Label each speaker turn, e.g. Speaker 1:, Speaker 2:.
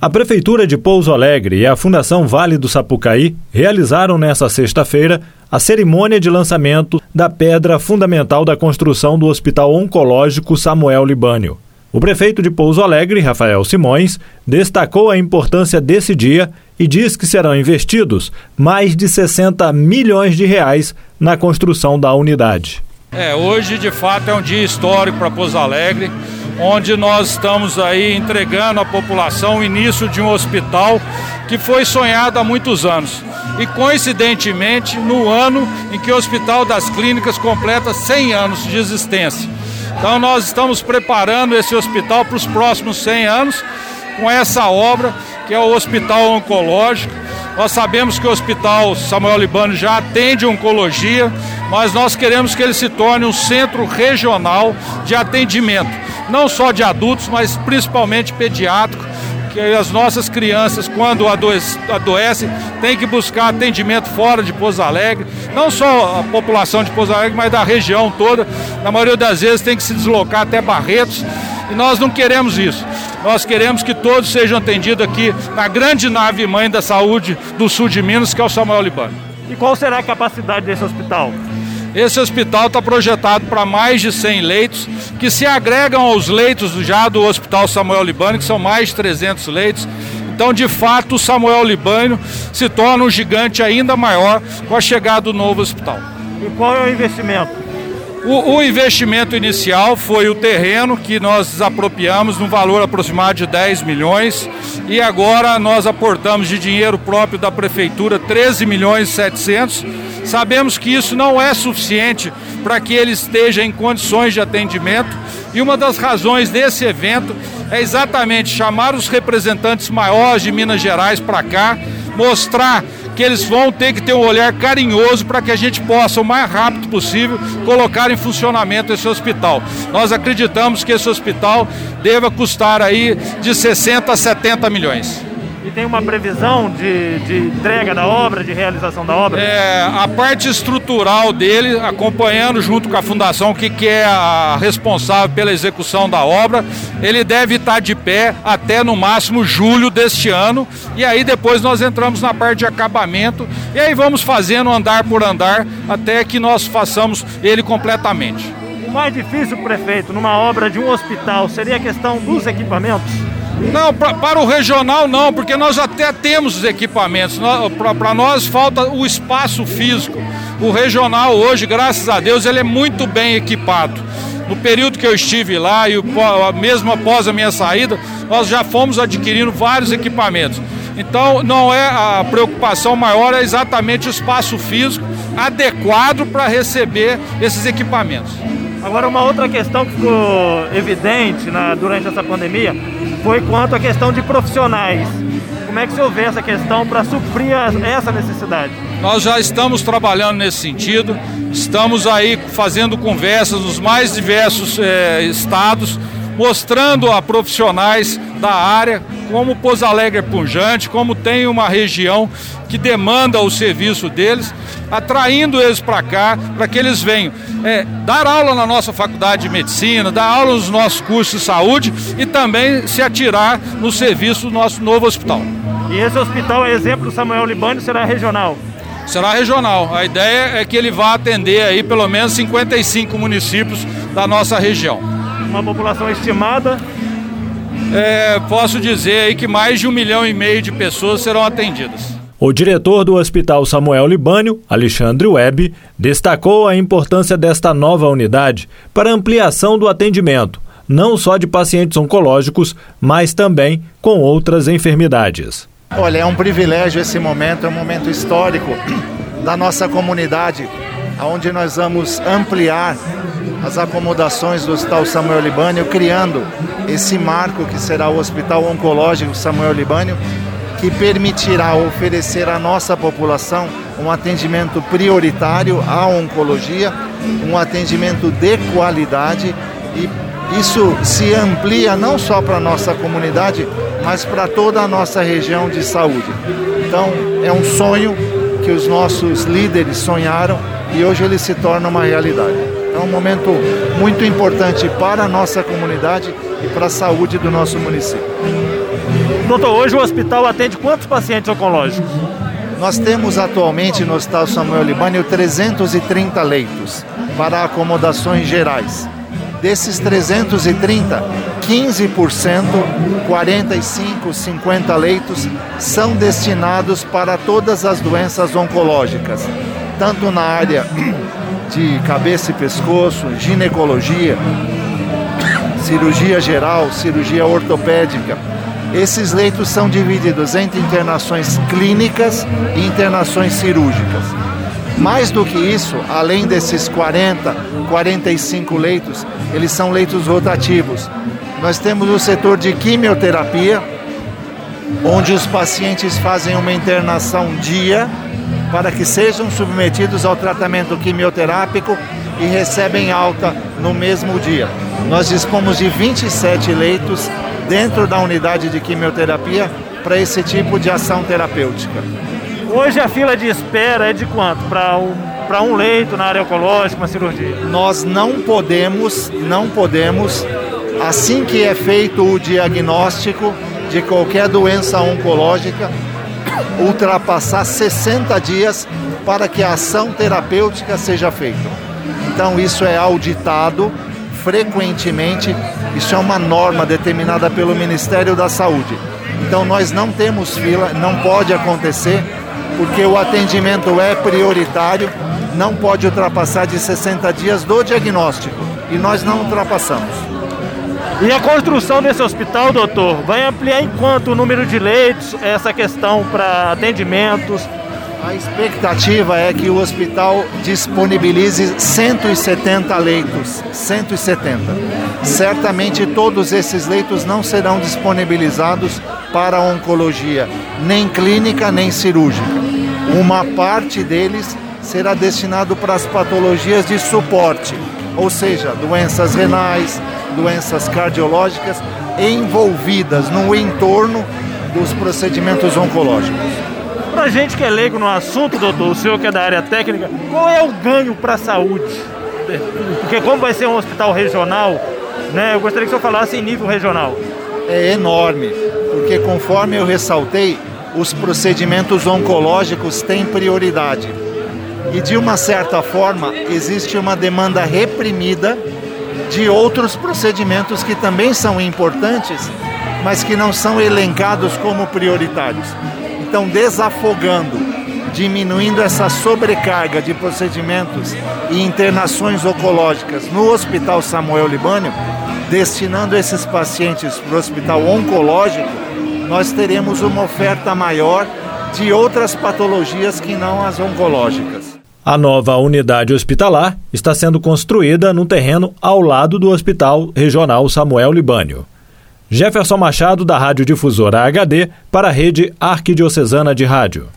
Speaker 1: A Prefeitura de Pouso Alegre e a Fundação Vale do Sapucaí realizaram nesta sexta-feira a cerimônia de lançamento da pedra fundamental da construção do Hospital Oncológico Samuel Libânio. O prefeito de Pouso Alegre, Rafael Simões, destacou a importância desse dia e diz que serão investidos mais de 60 milhões de reais na construção da unidade.
Speaker 2: É, hoje de fato é um dia histórico para Pouso Alegre onde nós estamos aí entregando à população o início de um hospital que foi sonhado há muitos anos. E coincidentemente, no ano em que o Hospital das Clínicas completa 100 anos de existência. Então nós estamos preparando esse hospital para os próximos 100 anos com essa obra que é o Hospital Oncológico. Nós sabemos que o Hospital Samuel Libano já atende oncologia, mas nós queremos que ele se torne um centro regional de atendimento não só de adultos, mas principalmente pediátrico, que as nossas crianças, quando adoecem, têm que buscar atendimento fora de Pouso Alegre, não só a população de Pouso Alegre, mas da região toda. Na maioria das vezes tem que se deslocar até Barretos, e nós não queremos isso. Nós queremos que todos sejam atendidos aqui na grande nave mãe da saúde do sul de Minas, que é o Samuel Libano.
Speaker 3: E qual será a capacidade desse hospital?
Speaker 2: Esse hospital está projetado para mais de 100 leitos, que se agregam aos leitos já do Hospital Samuel Libânio, que são mais de 300 leitos. Então, de fato, o Samuel Libânio se torna um gigante ainda maior com a chegada do novo hospital.
Speaker 3: E qual é o investimento?
Speaker 2: O, o, investimento inicial foi o terreno que nós desapropriamos no valor aproximado de 10 milhões e agora nós aportamos de dinheiro próprio da prefeitura 13 milhões e 700. Sabemos que isso não é suficiente para que ele esteja em condições de atendimento e uma das razões desse evento é exatamente chamar os representantes maiores de Minas Gerais para cá, mostrar que eles vão ter que ter um olhar carinhoso para que a gente possa, o mais rápido possível, colocar em funcionamento esse hospital. Nós acreditamos que esse hospital deva custar aí de 60 a 70 milhões.
Speaker 3: E tem uma previsão de, de entrega da obra, de realização da obra?
Speaker 2: É, a parte estrutural dele, acompanhando junto com a fundação, que, que é a responsável pela execução da obra, ele deve estar de pé até no máximo julho deste ano. E aí depois nós entramos na parte de acabamento e aí vamos fazendo andar por andar até que nós façamos ele completamente.
Speaker 3: O mais difícil, prefeito, numa obra de um hospital seria a questão dos equipamentos?
Speaker 2: Não, pra, para o regional não, porque nós até temos os equipamentos. Para nós falta o espaço físico. O regional hoje, graças a Deus, ele é muito bem equipado. No período que eu estive lá e mesmo após a minha saída, nós já fomos adquirindo vários equipamentos. Então, não é a preocupação maior é exatamente o espaço físico adequado para receber esses equipamentos.
Speaker 3: Agora, uma outra questão que ficou evidente na, durante essa pandemia foi quanto à questão de profissionais. Como é que você vê essa questão para suprir essa necessidade?
Speaker 2: Nós já estamos trabalhando nesse sentido, estamos aí fazendo conversas nos mais diversos eh, estados, mostrando a profissionais da área como Pouso Alegre é punjante, como tem uma região que demanda o serviço deles, atraindo eles para cá, para que eles venham é, dar aula na nossa faculdade de medicina, dar aula nos nossos cursos de saúde e também se atirar no serviço do nosso novo hospital.
Speaker 3: E esse hospital, é exemplo do Samuel Libânio, será regional?
Speaker 2: Será regional. A ideia é que ele vá atender aí pelo menos 55 municípios da nossa região.
Speaker 3: Uma população estimada
Speaker 2: é, posso dizer aí que mais de um milhão e meio de pessoas serão atendidas.
Speaker 1: O diretor do Hospital Samuel Libânio, Alexandre Webb, destacou a importância desta nova unidade para ampliação do atendimento, não só de pacientes oncológicos, mas também com outras enfermidades.
Speaker 4: Olha, é um privilégio esse momento, é um momento histórico da nossa comunidade, onde nós vamos ampliar as acomodações do Hospital Samuel Libânio, criando esse marco que será o Hospital Oncológico Samuel Libânio, que permitirá oferecer à nossa população um atendimento prioritário à oncologia, um atendimento de qualidade e isso se amplia não só para a nossa comunidade, mas para toda a nossa região de saúde. Então, é um sonho que os nossos líderes sonharam e hoje ele se torna uma realidade. É um momento muito importante para a nossa comunidade e para a saúde do nosso município.
Speaker 3: Doutor, hoje o hospital atende quantos pacientes oncológicos?
Speaker 4: Nós temos atualmente no Hospital Samuel Libânio 330 leitos para acomodações gerais. Desses 330, 15%, 45, 50 leitos são destinados para todas as doenças oncológicas, tanto na área de cabeça e pescoço, ginecologia, cirurgia geral, cirurgia ortopédica. Esses leitos são divididos entre internações clínicas e internações cirúrgicas. Mais do que isso, além desses 40, 45 leitos, eles são leitos rotativos. Nós temos o setor de quimioterapia, onde os pacientes fazem uma internação dia para que sejam submetidos ao tratamento quimioterápico e recebem alta no mesmo dia. Nós dispomos de 27 leitos dentro da unidade de quimioterapia para esse tipo de ação terapêutica.
Speaker 3: Hoje a fila de espera é de quanto para um, para um leito na área oncológica, uma cirurgia?
Speaker 4: Nós não podemos, não podemos, assim que é feito o diagnóstico de qualquer doença oncológica, ultrapassar 60 dias para que a ação terapêutica seja feita. Então isso é auditado frequentemente, isso é uma norma determinada pelo Ministério da Saúde. Então nós não temos fila, não pode acontecer porque o atendimento é prioritário, não pode ultrapassar de 60 dias do diagnóstico e nós não ultrapassamos.
Speaker 3: E a construção desse hospital, doutor, vai ampliar em quanto o número de leitos, essa questão para atendimentos?
Speaker 4: A expectativa é que o hospital disponibilize 170 leitos, 170. Certamente todos esses leitos não serão disponibilizados para oncologia, nem clínica nem cirúrgica. Uma parte deles será destinado para as patologias de suporte, ou seja, doenças renais, doenças cardiológicas envolvidas no entorno dos procedimentos oncológicos.
Speaker 3: Para gente que é leigo no assunto, doutor, o senhor que é da área técnica, qual é o ganho para a saúde? Porque como vai ser um hospital regional, né, eu gostaria que o senhor falasse em nível regional.
Speaker 4: É enorme, porque conforme eu ressaltei, os procedimentos oncológicos têm prioridade. E de uma certa forma, existe uma demanda reprimida de outros procedimentos que também são importantes, mas que não são elencados como prioritários. Então, desafogando, diminuindo essa sobrecarga de procedimentos e internações oncológicas no Hospital Samuel Libânio, destinando esses pacientes para o hospital oncológico, nós teremos uma oferta maior de outras patologias que não as oncológicas.
Speaker 1: A nova unidade hospitalar está sendo construída no terreno ao lado do Hospital Regional Samuel Libânio. Jefferson Machado, da Rádio Difusora HD, para a rede Arquidiocesana de Rádio.